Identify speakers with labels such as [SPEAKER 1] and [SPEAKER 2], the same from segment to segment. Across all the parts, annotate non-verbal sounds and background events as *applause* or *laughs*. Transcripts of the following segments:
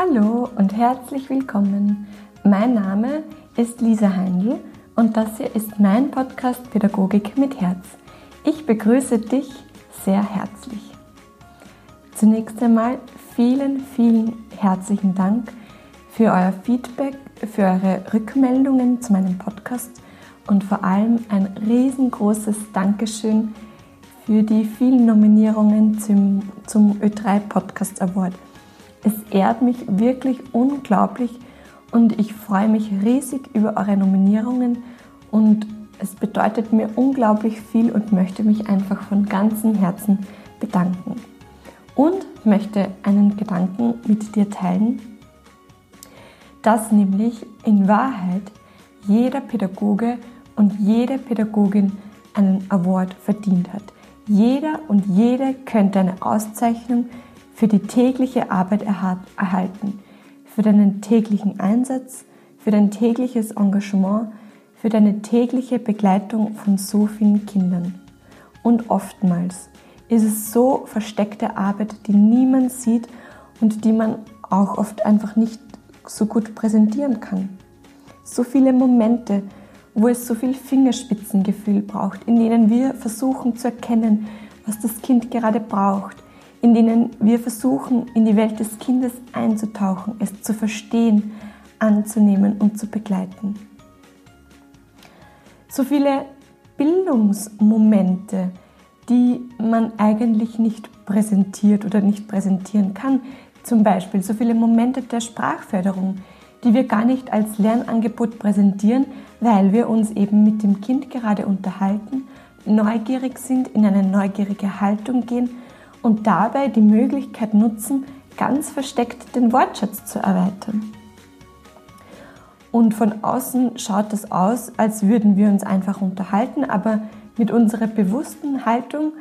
[SPEAKER 1] Hallo und herzlich willkommen. Mein Name ist Lisa Heindl und das hier ist mein Podcast Pädagogik mit Herz. Ich begrüße dich sehr herzlich. Zunächst einmal vielen, vielen herzlichen Dank für euer Feedback, für eure Rückmeldungen zu meinem Podcast und vor allem ein riesengroßes Dankeschön für die vielen Nominierungen zum, zum Ö3 Podcast Award. Es ehrt mich wirklich unglaublich und ich freue mich riesig über eure Nominierungen und es bedeutet mir unglaublich viel und möchte mich einfach von ganzem Herzen bedanken. Und möchte einen Gedanken mit dir teilen, dass nämlich in Wahrheit jeder Pädagoge und jede Pädagogin einen Award verdient hat. Jeder und jede könnte eine Auszeichnung für die tägliche Arbeit erhalten, für deinen täglichen Einsatz, für dein tägliches Engagement, für deine tägliche Begleitung von so vielen Kindern. Und oftmals ist es so versteckte Arbeit, die niemand sieht und die man auch oft einfach nicht so gut präsentieren kann. So viele Momente, wo es so viel Fingerspitzengefühl braucht, in denen wir versuchen zu erkennen, was das Kind gerade braucht, in denen wir versuchen, in die Welt des Kindes einzutauchen, es zu verstehen, anzunehmen und zu begleiten. So viele Bildungsmomente, die man eigentlich nicht präsentiert oder nicht präsentieren kann. Zum Beispiel so viele Momente der Sprachförderung, die wir gar nicht als Lernangebot präsentieren, weil wir uns eben mit dem Kind gerade unterhalten, neugierig sind, in eine neugierige Haltung gehen und dabei die Möglichkeit nutzen, ganz versteckt den Wortschatz zu erweitern. Und von außen schaut das aus, als würden wir uns einfach unterhalten, aber mit unserer bewussten Haltung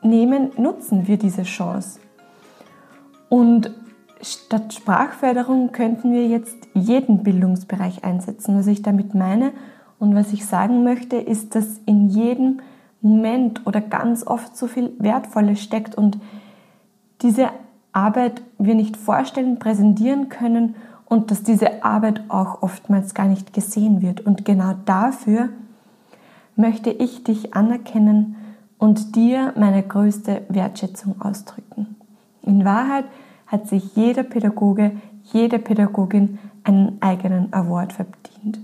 [SPEAKER 1] nehmen, nutzen wir diese Chance. Und statt Sprachförderung könnten wir jetzt jeden Bildungsbereich einsetzen. Was ich damit meine und was ich sagen möchte, ist, dass in jedem Moment oder ganz oft so viel Wertvolles steckt und diese Arbeit wir nicht vorstellen, präsentieren können und dass diese Arbeit auch oftmals gar nicht gesehen wird. Und genau dafür möchte ich dich anerkennen und dir meine größte Wertschätzung ausdrücken. In Wahrheit hat sich jeder Pädagoge, jede Pädagogin einen eigenen Award verdient.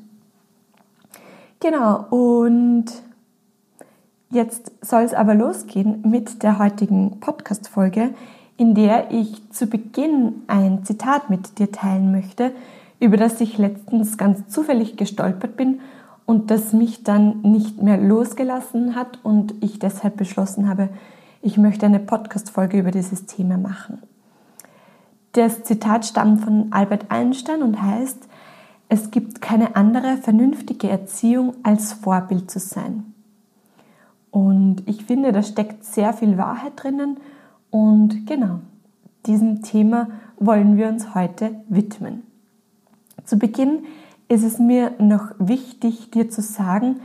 [SPEAKER 1] Genau, und Jetzt soll es aber losgehen mit der heutigen Podcast-Folge, in der ich zu Beginn ein Zitat mit dir teilen möchte, über das ich letztens ganz zufällig gestolpert bin und das mich dann nicht mehr losgelassen hat und ich deshalb beschlossen habe, ich möchte eine Podcast-Folge über dieses Thema machen. Das Zitat stammt von Albert Einstein und heißt, es gibt keine andere vernünftige Erziehung als Vorbild zu sein. Und ich finde, da steckt sehr viel Wahrheit drinnen. Und genau, diesem Thema wollen wir uns heute widmen. Zu Beginn ist es mir noch wichtig, dir zu sagen,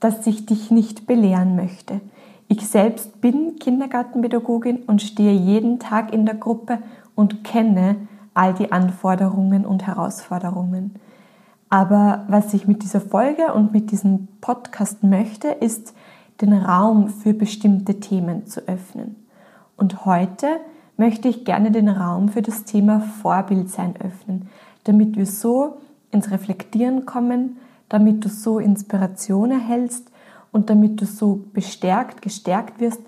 [SPEAKER 1] dass ich dich nicht belehren möchte. Ich selbst bin Kindergartenpädagogin und stehe jeden Tag in der Gruppe und kenne all die Anforderungen und Herausforderungen. Aber was ich mit dieser Folge und mit diesem Podcast möchte, ist, den Raum für bestimmte Themen zu öffnen. Und heute möchte ich gerne den Raum für das Thema Vorbildsein öffnen, damit wir so ins Reflektieren kommen, damit du so Inspiration erhältst und damit du so bestärkt, gestärkt wirst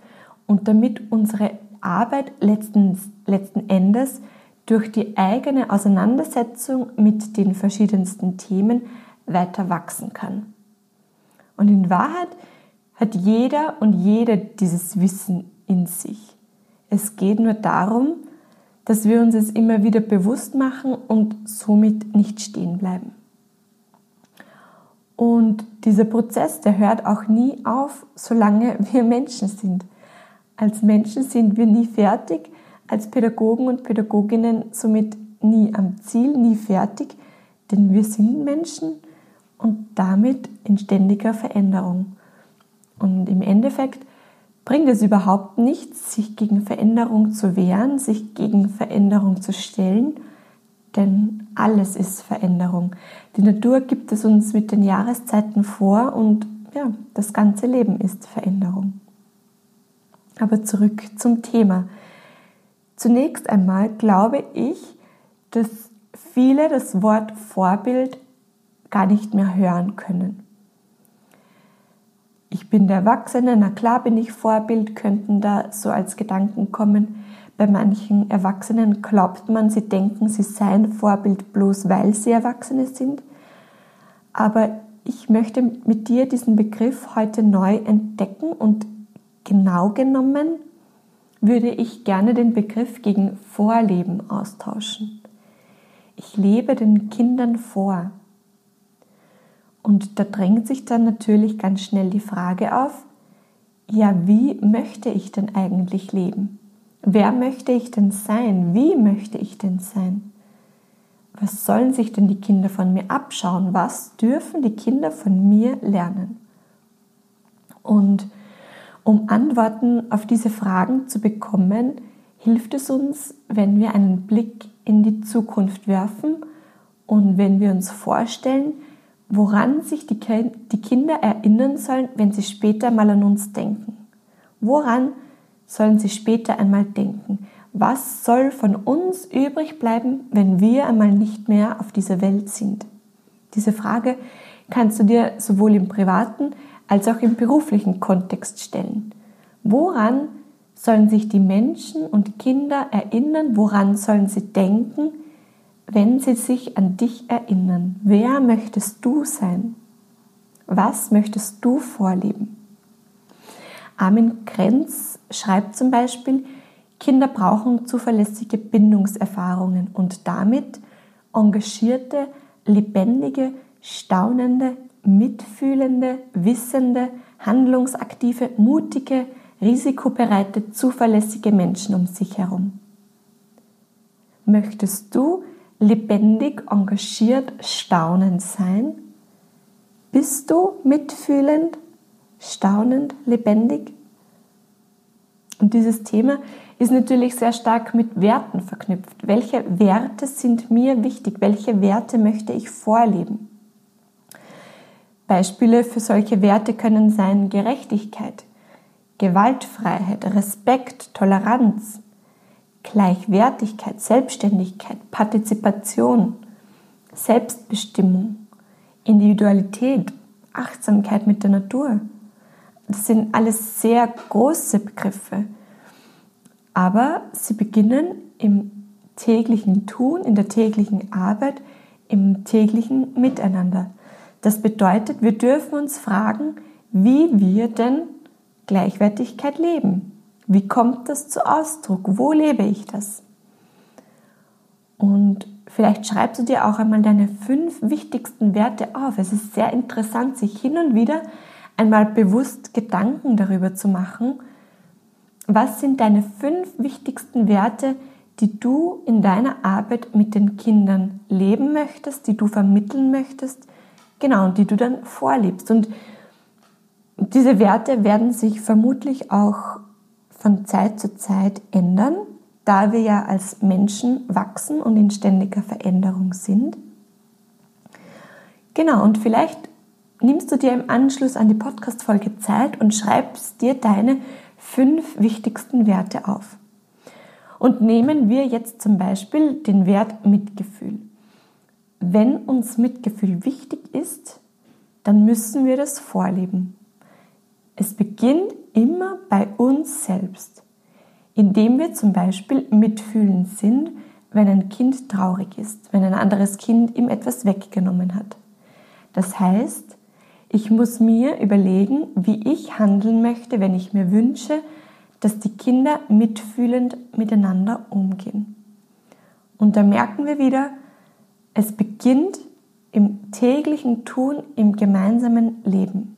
[SPEAKER 1] und damit unsere Arbeit letzten, letzten Endes durch die eigene Auseinandersetzung mit den verschiedensten Themen weiter wachsen kann. Und in Wahrheit hat jeder und jede dieses Wissen in sich. Es geht nur darum, dass wir uns es immer wieder bewusst machen und somit nicht stehen bleiben. Und dieser Prozess, der hört auch nie auf, solange wir Menschen sind. Als Menschen sind wir nie fertig, als Pädagogen und Pädagoginnen somit nie am Ziel, nie fertig, denn wir sind Menschen und damit in ständiger Veränderung. Und im Endeffekt bringt es überhaupt nichts, sich gegen Veränderung zu wehren, sich gegen Veränderung zu stellen, denn alles ist Veränderung. Die Natur gibt es uns mit den Jahreszeiten vor und ja, das ganze Leben ist Veränderung. Aber zurück zum Thema. Zunächst einmal glaube ich, dass viele das Wort Vorbild gar nicht mehr hören können. Ich bin der Erwachsene, na klar bin ich Vorbild, könnten da so als Gedanken kommen. Bei manchen Erwachsenen glaubt man, sie denken, sie seien Vorbild bloß weil sie Erwachsene sind. Aber ich möchte mit dir diesen Begriff heute neu entdecken und genau genommen würde ich gerne den Begriff gegen Vorleben austauschen. Ich lebe den Kindern vor. Und da drängt sich dann natürlich ganz schnell die Frage auf, ja, wie möchte ich denn eigentlich leben? Wer möchte ich denn sein? Wie möchte ich denn sein? Was sollen sich denn die Kinder von mir abschauen? Was dürfen die Kinder von mir lernen? Und um Antworten auf diese Fragen zu bekommen, hilft es uns, wenn wir einen Blick in die Zukunft werfen und wenn wir uns vorstellen, woran sich die, Kinder erinnern sollen, wenn sie später mal an uns denken. Woran sollen sie später einmal denken? Was soll von uns übrig bleiben, wenn wir einmal nicht mehr auf dieser Welt sind? Diese Frage kannst du dir sowohl im privaten als auch im beruflichen Kontext stellen. Woran sollen sich die Menschen und Kinder erinnern? Woran sollen sie denken, wenn sie sich an dich erinnern? Wer möchtest du sein? Was möchtest du vorleben? Armin Krenz schreibt zum Beispiel, Kinder brauchen zuverlässige Bindungserfahrungen und damit engagierte, lebendige, staunende, mitfühlende, wissende, handlungsaktive, mutige, risikobereite, zuverlässige Menschen um sich herum. Möchtest du lebendig, engagiert, staunend sein? Bist du mitfühlend, staunend, lebendig? Und dieses Thema ist natürlich sehr stark mit Werten verknüpft. Welche Werte sind mir wichtig? Welche Werte möchte ich vorleben? Beispiele für solche Werte können sein Gerechtigkeit, Gewaltfreiheit, Respekt, Toleranz, Gleichwertigkeit, Selbstständigkeit, Partizipation, Selbstbestimmung, Individualität, Achtsamkeit mit der Natur. Das sind alles sehr große Begriffe, aber sie beginnen im täglichen Tun, in der täglichen Arbeit, im täglichen Miteinander. Das bedeutet, wir dürfen uns fragen, wie wir denn Gleichwertigkeit leben. Wie kommt das zu Ausdruck? Wo lebe ich das? Und vielleicht schreibst du dir auch einmal deine fünf wichtigsten Werte auf. Es ist sehr interessant, sich hin und wieder einmal bewusst Gedanken darüber zu machen, was sind deine fünf wichtigsten Werte, die du in deiner Arbeit mit den Kindern leben möchtest, die du vermitteln möchtest, Genau, und die du dann vorlebst. Und diese Werte werden sich vermutlich auch von Zeit zu Zeit ändern, da wir ja als Menschen wachsen und in ständiger Veränderung sind. Genau, und vielleicht nimmst du dir im Anschluss an die Podcast-Folge Zeit und schreibst dir deine fünf wichtigsten Werte auf. Und nehmen wir jetzt zum Beispiel den Wert Mitgefühl wenn uns Mitgefühl wichtig ist, dann müssen wir das vorleben. Es beginnt immer bei uns selbst, indem wir zum Beispiel mitfühlend sind, wenn ein Kind traurig ist, wenn ein anderes Kind ihm etwas weggenommen hat. Das heißt, ich muss mir überlegen, wie ich handeln möchte, wenn ich mir wünsche, dass die Kinder mitfühlend miteinander umgehen. Und da merken wir wieder, es beginnt im täglichen Tun, im gemeinsamen Leben.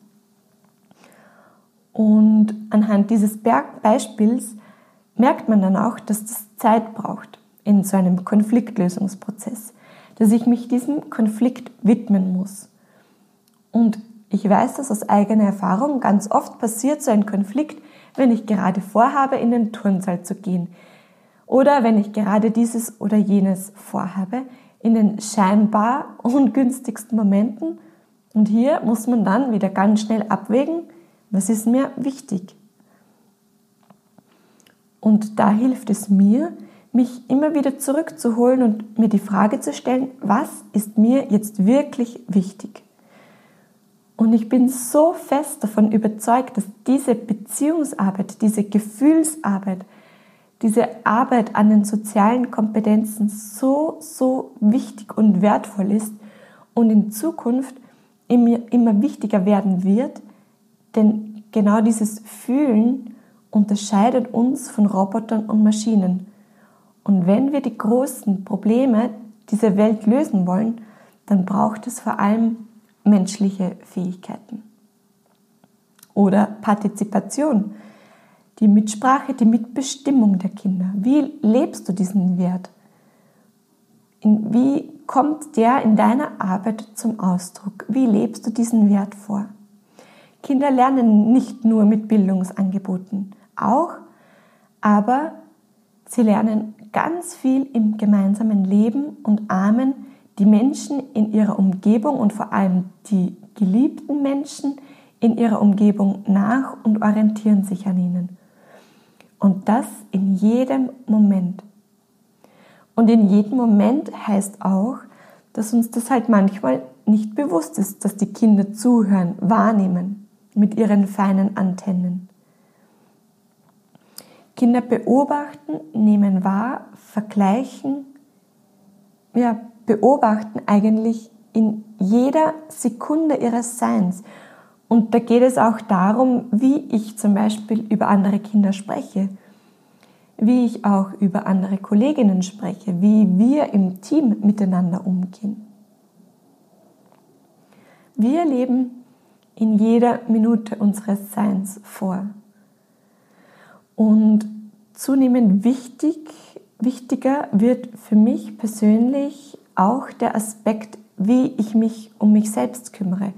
[SPEAKER 1] Und anhand dieses Beispiels merkt man dann auch, dass das Zeit braucht in so einem Konfliktlösungsprozess, dass ich mich diesem Konflikt widmen muss. Und ich weiß das aus eigener Erfahrung, ganz oft passiert so ein Konflikt, wenn ich gerade vorhabe, in den Turnsaal zu gehen oder wenn ich gerade dieses oder jenes vorhabe, in den scheinbar *laughs* ungünstigsten Momenten. Und hier muss man dann wieder ganz schnell abwägen, was ist mir wichtig. Und da hilft es mir, mich immer wieder zurückzuholen und mir die Frage zu stellen, was ist mir jetzt wirklich wichtig? Und ich bin so fest davon überzeugt, dass diese Beziehungsarbeit, diese Gefühlsarbeit, diese Arbeit an den sozialen Kompetenzen so, so wichtig und wertvoll ist und in Zukunft immer, immer wichtiger werden wird, denn genau dieses Fühlen unterscheidet uns von Robotern und Maschinen. Und wenn wir die großen Probleme dieser Welt lösen wollen, dann braucht es vor allem menschliche Fähigkeiten. Oder Partizipation, die Mitsprache, die Mitbestimmung der Kinder. Wie lebst du diesen Wert? wie kommt der in deiner Arbeit zum Ausdruck? Wie lebst du diesen Wert vor? Kinder lernen nicht nur mit Bildungsangeboten, auch, aber sie lernen ganz viel im gemeinsamen Leben und ahmen die Menschen in ihrer Umgebung und vor allem die geliebten Menschen in ihrer Umgebung nach und orientieren sich an ihnen. Und das in jedem Moment. Und in jedem Moment heißt auch, dass uns das halt manchmal nicht bewusst ist, dass die Kinder zuhören, wahrnehmen mit ihren feinen Antennen. Kinder beobachten, nehmen wahr, vergleichen, ja, beobachten eigentlich in jeder Sekunde ihres Seins. Und da geht es auch darum, wie ich zum Beispiel über andere Kinder spreche, wie ich auch über andere Kolleginnen spreche, wie wir im Team miteinander umgehen. Wir leben in jeder Minute unseres Seins vor. Und zunehmend wichtig, wichtiger wird für mich persönlich auch der Aspekt, wie ich mich um mich selbst kümmere.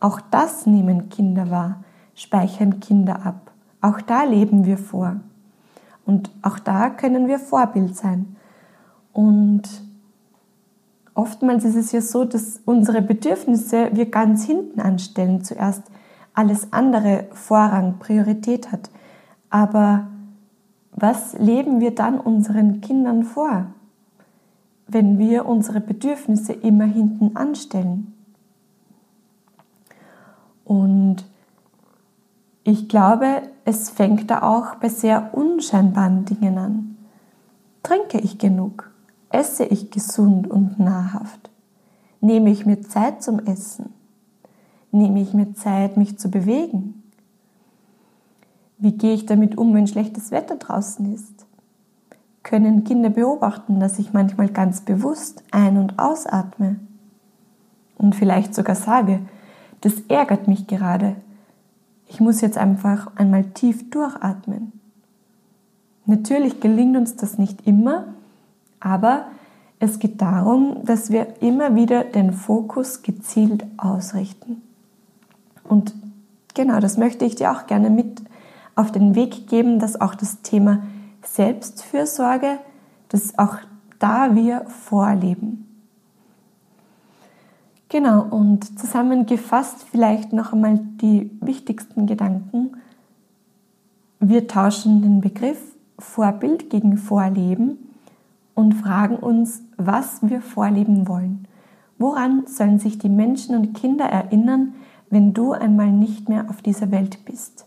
[SPEAKER 1] Auch das nehmen Kinder wahr, speichern Kinder ab. Auch da leben wir vor. Und auch da können wir Vorbild sein. Und oftmals ist es ja so, dass unsere Bedürfnisse wir ganz hinten anstellen. Zuerst alles andere Vorrang, Priorität hat. Aber was leben wir dann unseren Kindern vor? wenn wir unsere Bedürfnisse immer hinten anstellen. Und ich glaube, es fängt da auch bei sehr unscheinbaren Dingen an. Trinke ich genug? Esse ich gesund und nahrhaft? Nehme ich mir Zeit zum Essen? Nehme ich mir Zeit, mich zu bewegen? Wie gehe ich damit um, wenn schlechtes Wetter draußen ist? können Kinder beobachten, dass ich manchmal ganz bewusst ein- und ausatme und vielleicht sogar sage, das ärgert mich gerade. Ich muss jetzt einfach einmal tief durchatmen. Natürlich gelingt uns das nicht immer, aber es geht darum, dass wir immer wieder den Fokus gezielt ausrichten. Und genau, das möchte ich dir auch gerne mit auf den Weg geben, dass auch das Thema Selbstfürsorge, dass auch da wir vorleben. Genau, und zusammengefasst vielleicht noch einmal die wichtigsten Gedanken. Wir tauschen den Begriff Vorbild gegen Vorleben und fragen uns, was wir vorleben wollen. Woran sollen sich die Menschen und Kinder erinnern, wenn du einmal nicht mehr auf dieser Welt bist?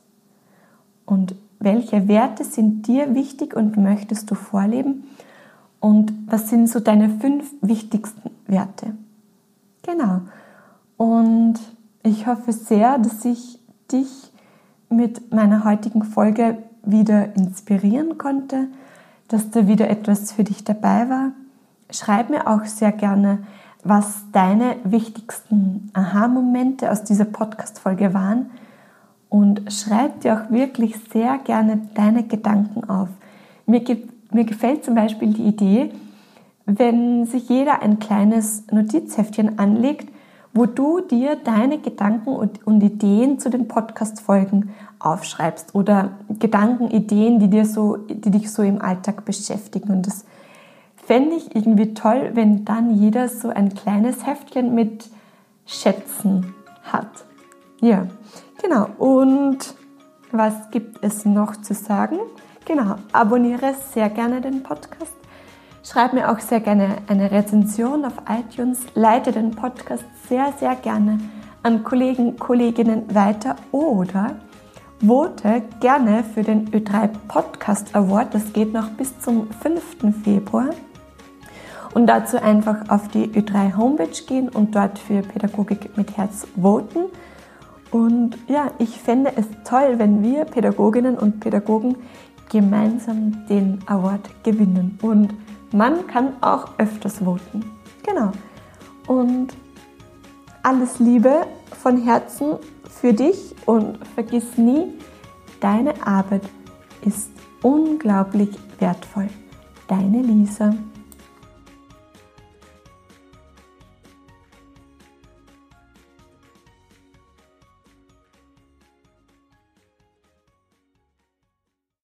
[SPEAKER 1] Und welche Werte sind dir wichtig und möchtest du vorleben? Und was sind so deine fünf wichtigsten Werte? Genau. Und ich hoffe sehr, dass ich dich mit meiner heutigen Folge wieder inspirieren konnte, dass da wieder etwas für dich dabei war. Schreib mir auch sehr gerne, was deine wichtigsten Aha-Momente aus dieser Podcast-Folge waren und schreib dir auch wirklich sehr gerne deine Gedanken auf. Mir, mir gefällt zum Beispiel die Idee, wenn sich jeder ein kleines Notizheftchen anlegt, wo du dir deine Gedanken und, und Ideen zu den Podcast-Folgen aufschreibst oder Gedanken, Ideen, die, dir so, die dich so im Alltag beschäftigen. Und das fände ich irgendwie toll, wenn dann jeder so ein kleines Heftchen mit Schätzen hat. Ja, genau. Und was gibt es noch zu sagen? Genau, abonniere sehr gerne den Podcast. Schreib mir auch sehr gerne eine Rezension auf iTunes. Leite den Podcast sehr, sehr gerne an Kollegen, Kolleginnen weiter oder vote gerne für den Ö3 Podcast Award. Das geht noch bis zum 5. Februar. Und dazu einfach auf die Ö3 Homepage gehen und dort für Pädagogik mit Herz voten. Und ja, ich fände es toll, wenn wir Pädagoginnen und Pädagogen gemeinsam den Award gewinnen. Und man kann auch öfters voten. Genau. Und alles Liebe von Herzen für dich und vergiss nie, deine Arbeit ist unglaublich wertvoll. Deine Lisa.